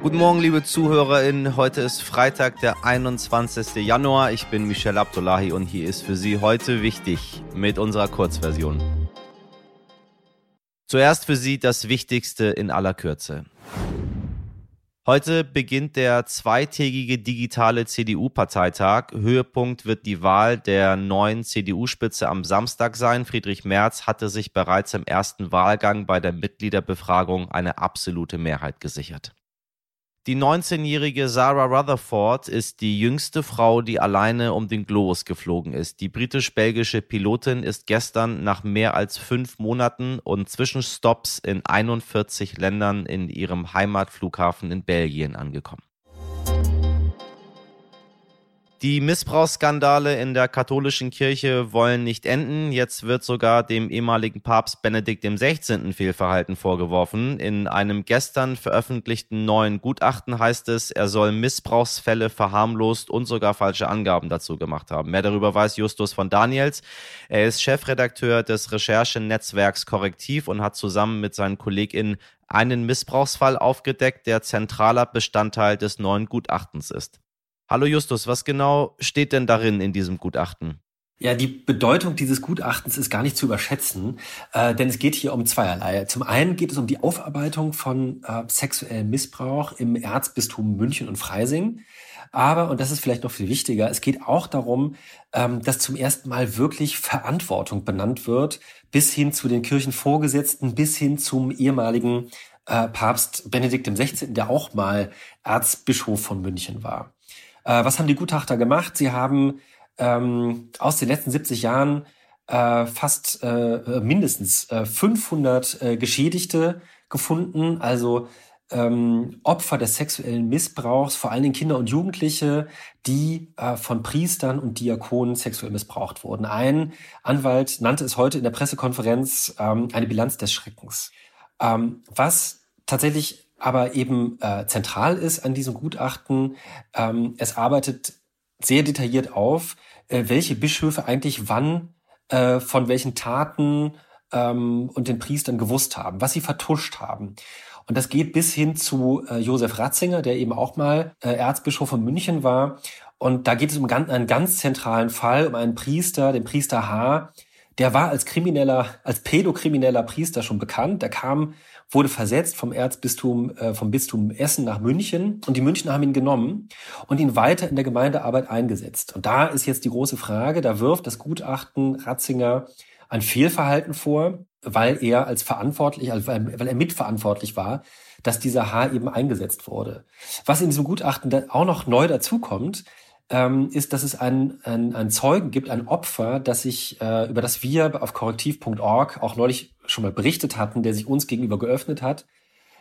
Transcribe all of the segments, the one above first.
Guten Morgen, liebe ZuhörerInnen. Heute ist Freitag, der 21. Januar. Ich bin Michel Abdullahi und hier ist für Sie heute wichtig mit unserer Kurzversion. Zuerst für Sie das Wichtigste in aller Kürze. Heute beginnt der zweitägige digitale CDU-Parteitag. Höhepunkt wird die Wahl der neuen CDU-Spitze am Samstag sein. Friedrich Merz hatte sich bereits im ersten Wahlgang bei der Mitgliederbefragung eine absolute Mehrheit gesichert. Die 19-jährige Sarah Rutherford ist die jüngste Frau, die alleine um den Globus geflogen ist. Die britisch-belgische Pilotin ist gestern nach mehr als fünf Monaten und Zwischenstopps in 41 Ländern in ihrem Heimatflughafen in Belgien angekommen. Die Missbrauchsskandale in der katholischen Kirche wollen nicht enden. Jetzt wird sogar dem ehemaligen Papst Benedikt XVI. Fehlverhalten vorgeworfen. In einem gestern veröffentlichten neuen Gutachten heißt es, er soll Missbrauchsfälle verharmlost und sogar falsche Angaben dazu gemacht haben. Mehr darüber weiß Justus von Daniels. Er ist Chefredakteur des Recherchenetzwerks Korrektiv und hat zusammen mit seinen KollegInnen einen Missbrauchsfall aufgedeckt, der zentraler Bestandteil des neuen Gutachtens ist. Hallo Justus, was genau steht denn darin in diesem Gutachten? Ja, die Bedeutung dieses Gutachtens ist gar nicht zu überschätzen, äh, denn es geht hier um zweierlei. Zum einen geht es um die Aufarbeitung von äh, sexuellem Missbrauch im Erzbistum München und Freising. Aber, und das ist vielleicht noch viel wichtiger, es geht auch darum, ähm, dass zum ersten Mal wirklich Verantwortung benannt wird, bis hin zu den Kirchenvorgesetzten, bis hin zum ehemaligen äh, Papst Benedikt XVI., der auch mal Erzbischof von München war. Äh, was haben die Gutachter gemacht? Sie haben ähm, aus den letzten 70 Jahren äh, fast äh, mindestens äh, 500 äh, Geschädigte gefunden, also ähm, Opfer des sexuellen Missbrauchs, vor allen Dingen Kinder und Jugendliche, die äh, von Priestern und Diakonen sexuell missbraucht wurden. Ein Anwalt nannte es heute in der Pressekonferenz ähm, eine Bilanz des Schreckens. Ähm, was tatsächlich aber eben äh, zentral ist an diesem Gutachten. Ähm, es arbeitet sehr detailliert auf, äh, welche Bischöfe eigentlich wann äh, von welchen Taten ähm, und den Priestern gewusst haben, was sie vertuscht haben. Und das geht bis hin zu äh, Josef Ratzinger, der eben auch mal äh, Erzbischof von München war. Und da geht es um ganz, einen ganz zentralen Fall, um einen Priester, den Priester H., der war als krimineller, als pädokrimineller Priester schon bekannt. Der kam wurde versetzt vom Erzbistum, äh, vom Bistum Essen nach München und die Münchner haben ihn genommen und ihn weiter in der Gemeindearbeit eingesetzt. Und da ist jetzt die große Frage, da wirft das Gutachten Ratzinger ein Fehlverhalten vor, weil er als verantwortlich, also weil er mitverantwortlich war, dass dieser Haar eben eingesetzt wurde. Was in diesem Gutachten auch noch neu dazukommt, ähm, ist, dass es einen, einen, einen Zeugen gibt, ein Opfer, das sich, äh, über das wir auf korrektiv.org auch neulich schon mal berichtet hatten, der sich uns gegenüber geöffnet hat,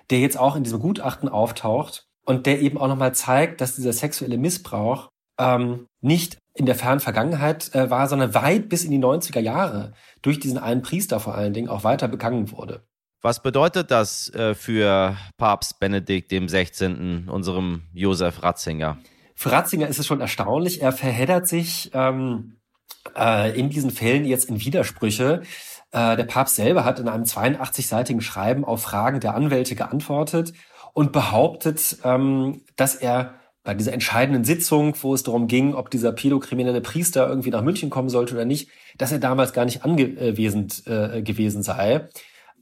der jetzt auch in diesem Gutachten auftaucht und der eben auch nochmal zeigt, dass dieser sexuelle Missbrauch ähm, nicht in der fernen Vergangenheit äh, war, sondern weit bis in die 90er Jahre durch diesen einen Priester vor allen Dingen auch weiter begangen wurde. Was bedeutet das äh, für Papst Benedikt 16., unserem Josef Ratzinger? Für Ratzinger ist es schon erstaunlich. Er verheddert sich ähm, äh, in diesen Fällen jetzt in Widersprüche. Äh, der Papst selber hat in einem 82-seitigen Schreiben auf Fragen der Anwälte geantwortet und behauptet, ähm, dass er bei dieser entscheidenden Sitzung, wo es darum ging, ob dieser pädokriminelle Priester irgendwie nach München kommen sollte oder nicht, dass er damals gar nicht anwesend äh, gewesen sei.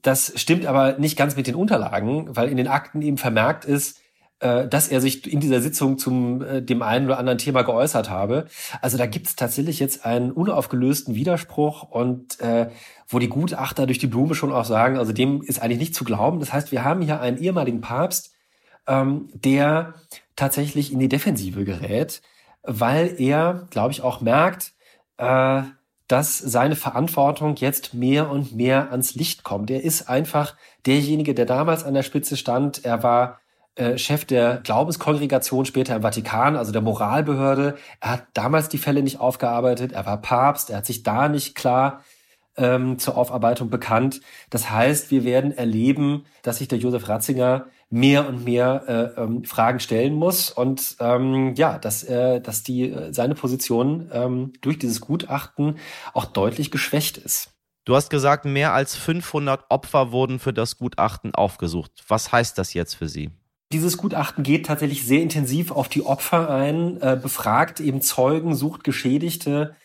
Das stimmt aber nicht ganz mit den Unterlagen, weil in den Akten eben vermerkt ist, dass er sich in dieser Sitzung zum äh, dem einen oder anderen Thema geäußert habe. Also da gibt es tatsächlich jetzt einen unaufgelösten Widerspruch und äh, wo die Gutachter durch die Blume schon auch sagen, also dem ist eigentlich nicht zu glauben. Das heißt, wir haben hier einen ehemaligen Papst, ähm, der tatsächlich in die Defensive gerät, weil er, glaube ich, auch merkt, äh, dass seine Verantwortung jetzt mehr und mehr ans Licht kommt. Er ist einfach derjenige, der damals an der Spitze stand. Er war äh, Chef der Glaubenskongregation später im Vatikan, also der Moralbehörde. Er hat damals die Fälle nicht aufgearbeitet, er war Papst, er hat sich da nicht klar ähm, zur Aufarbeitung bekannt. Das heißt, wir werden erleben, dass sich der Josef Ratzinger mehr und mehr äh, ähm, Fragen stellen muss und ähm, ja, dass äh, dass die äh, seine Position ähm, durch dieses Gutachten auch deutlich geschwächt ist. Du hast gesagt, mehr als 500 Opfer wurden für das Gutachten aufgesucht. Was heißt das jetzt für Sie? Dieses Gutachten geht tatsächlich sehr intensiv auf die Opfer ein, äh, befragt eben Zeugen, sucht Geschädigte.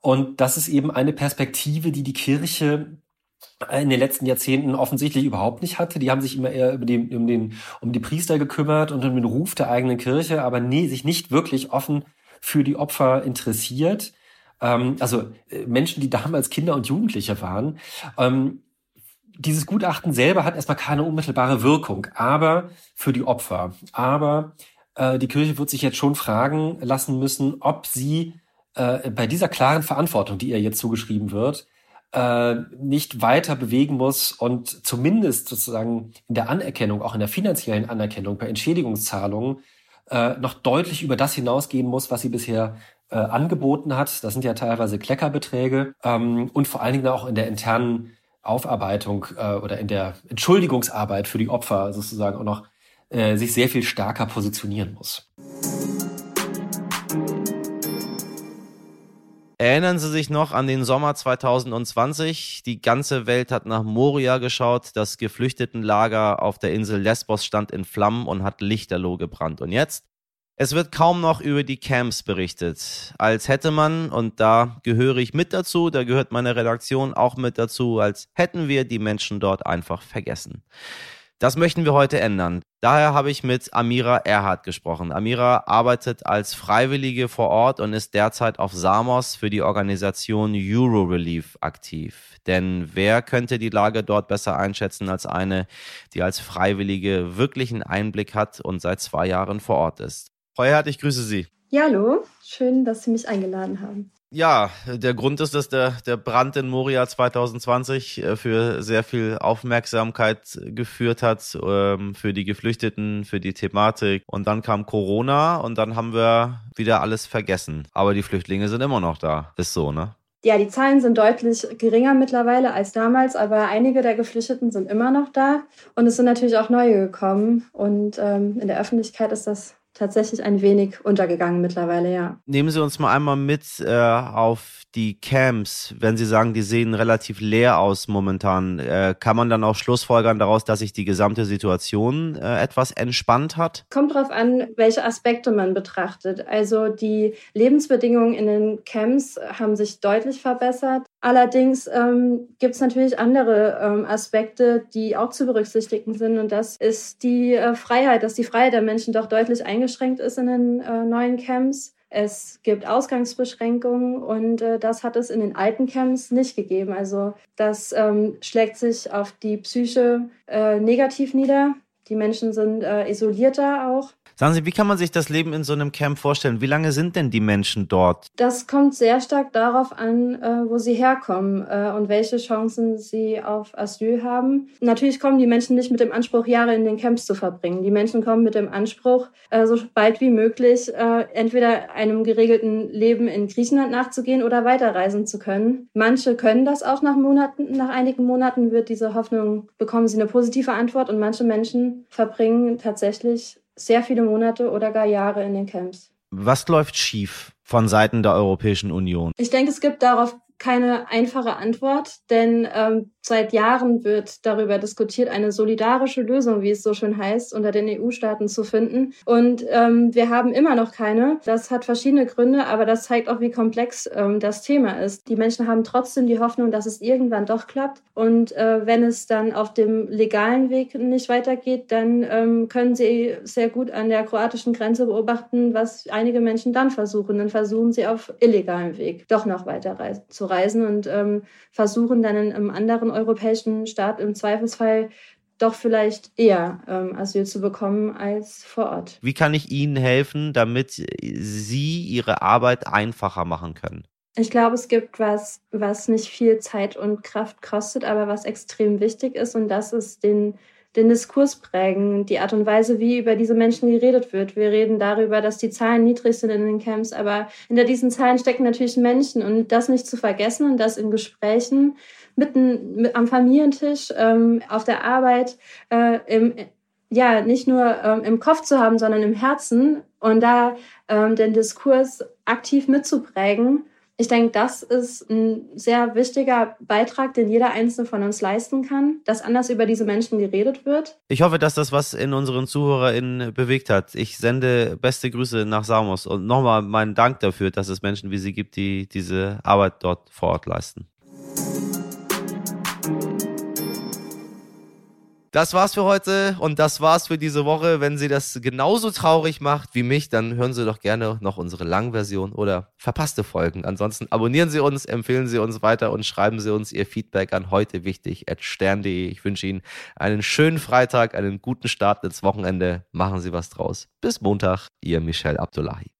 Und das ist eben eine Perspektive, die die Kirche in den letzten Jahrzehnten offensichtlich überhaupt nicht hatte. Die haben sich immer eher über den, um, den, um die Priester gekümmert und um den Ruf der eigenen Kirche, aber nie, sich nicht wirklich offen für die Opfer interessiert. Ähm, also äh, Menschen, die damals Kinder und Jugendliche waren. Ähm, dieses Gutachten selber hat erstmal keine unmittelbare Wirkung, aber für die Opfer. Aber äh, die Kirche wird sich jetzt schon fragen lassen müssen, ob sie äh, bei dieser klaren Verantwortung, die ihr jetzt zugeschrieben wird, äh, nicht weiter bewegen muss und zumindest sozusagen in der Anerkennung, auch in der finanziellen Anerkennung bei Entschädigungszahlungen äh, noch deutlich über das hinausgehen muss, was sie bisher äh, angeboten hat. Das sind ja teilweise Kleckerbeträge ähm, und vor allen Dingen auch in der internen Aufarbeitung äh, oder in der Entschuldigungsarbeit für die Opfer sozusagen auch noch äh, sich sehr viel stärker positionieren muss. Erinnern Sie sich noch an den Sommer 2020? Die ganze Welt hat nach Moria geschaut. Das Geflüchtetenlager auf der Insel Lesbos stand in Flammen und hat lichterloh gebrannt. Und jetzt? Es wird kaum noch über die Camps berichtet. Als hätte man, und da gehöre ich mit dazu, da gehört meine Redaktion auch mit dazu, als hätten wir die Menschen dort einfach vergessen. Das möchten wir heute ändern. Daher habe ich mit Amira Erhardt gesprochen. Amira arbeitet als Freiwillige vor Ort und ist derzeit auf Samos für die Organisation Eurorelief aktiv. Denn wer könnte die Lage dort besser einschätzen als eine, die als Freiwillige wirklichen Einblick hat und seit zwei Jahren vor Ort ist? Frau Erhardt, ich grüße Sie. Ja, hallo. Schön, dass Sie mich eingeladen haben. Ja, der Grund ist, dass der, der Brand in Moria 2020 äh, für sehr viel Aufmerksamkeit geführt hat, ähm, für die Geflüchteten, für die Thematik. Und dann kam Corona und dann haben wir wieder alles vergessen. Aber die Flüchtlinge sind immer noch da. Ist so, ne? Ja, die Zahlen sind deutlich geringer mittlerweile als damals, aber einige der Geflüchteten sind immer noch da. Und es sind natürlich auch neue gekommen. Und ähm, in der Öffentlichkeit ist das tatsächlich ein wenig untergegangen mittlerweile, ja. Nehmen Sie uns mal einmal mit äh, auf die Camps. Wenn Sie sagen, die sehen relativ leer aus momentan, äh, kann man dann auch schlussfolgern daraus, dass sich die gesamte Situation äh, etwas entspannt hat? Kommt darauf an, welche Aspekte man betrachtet. Also die Lebensbedingungen in den Camps haben sich deutlich verbessert. Allerdings ähm, gibt es natürlich andere ähm, Aspekte, die auch zu berücksichtigen sind. Und das ist die äh, Freiheit, dass die Freiheit der Menschen doch deutlich eingeschränkt ist in den äh, neuen Camps. Es gibt Ausgangsbeschränkungen und äh, das hat es in den alten Camps nicht gegeben. Also das ähm, schlägt sich auf die Psyche äh, negativ nieder. Die Menschen sind äh, isolierter auch. Sagen Sie, wie kann man sich das Leben in so einem Camp vorstellen? Wie lange sind denn die Menschen dort? Das kommt sehr stark darauf an, äh, wo sie herkommen äh, und welche Chancen sie auf Asyl haben. Natürlich kommen die Menschen nicht mit dem Anspruch, Jahre in den Camps zu verbringen. Die Menschen kommen mit dem Anspruch, äh, so bald wie möglich entweder einem geregelten Leben in Griechenland nachzugehen oder weiterreisen zu können. Manche können das auch nach Monaten, nach einigen Monaten wird diese Hoffnung, bekommen sie eine positive Antwort und manche Menschen verbringen tatsächlich sehr viele Monate oder gar Jahre in den Camps. Was läuft schief von Seiten der Europäischen Union? Ich denke, es gibt darauf keine einfache Antwort, denn ähm, seit Jahren wird darüber diskutiert, eine solidarische Lösung, wie es so schön heißt, unter den EU-Staaten zu finden. Und ähm, wir haben immer noch keine. Das hat verschiedene Gründe, aber das zeigt auch, wie komplex ähm, das Thema ist. Die Menschen haben trotzdem die Hoffnung, dass es irgendwann doch klappt. Und äh, wenn es dann auf dem legalen Weg nicht weitergeht, dann ähm, können sie sehr gut an der kroatischen Grenze beobachten, was einige Menschen dann versuchen. Dann versuchen sie auf illegalem Weg doch noch weiter zu reisen und ähm, versuchen dann in einem anderen europäischen Staat im Zweifelsfall doch vielleicht eher ähm, Asyl zu bekommen als vor Ort. Wie kann ich Ihnen helfen, damit Sie Ihre Arbeit einfacher machen können? Ich glaube, es gibt was, was nicht viel Zeit und Kraft kostet, aber was extrem wichtig ist und das ist den den Diskurs prägen, die Art und Weise, wie über diese Menschen geredet wird. Wir reden darüber, dass die Zahlen niedrig sind in den Camps, aber hinter diesen Zahlen stecken natürlich Menschen und das nicht zu vergessen und das in Gesprächen mitten mit, am Familientisch, ähm, auf der Arbeit, äh, im, ja, nicht nur ähm, im Kopf zu haben, sondern im Herzen und da ähm, den Diskurs aktiv mitzuprägen Ich denke, das ist ein sehr wichtiger Beitrag, den jeder Einzelne von uns leisten kann, dass anders über diese Menschen geredet wird. Ich hoffe, dass das was in unseren ZuhörerInnen bewegt hat. Ich sende beste Grüße nach Samos und nochmal meinen Dank dafür, dass es Menschen wie Sie gibt, die diese Arbeit dort vor Ort leisten. Das war's für heute und das war's für diese Woche. Wenn Sie das genauso traurig macht wie mich, dann hören Sie doch gerne noch unsere Langversion oder verpasste Folgen. Ansonsten abonnieren Sie uns, empfehlen Sie uns weiter und schreiben Sie uns Ihr Feedback an heute wichtig stern.de. Ich wünsche Ihnen einen schönen Freitag, einen guten Start ins Wochenende. Machen Sie was draus. Bis Montag, Ihr Michel Abdullahi.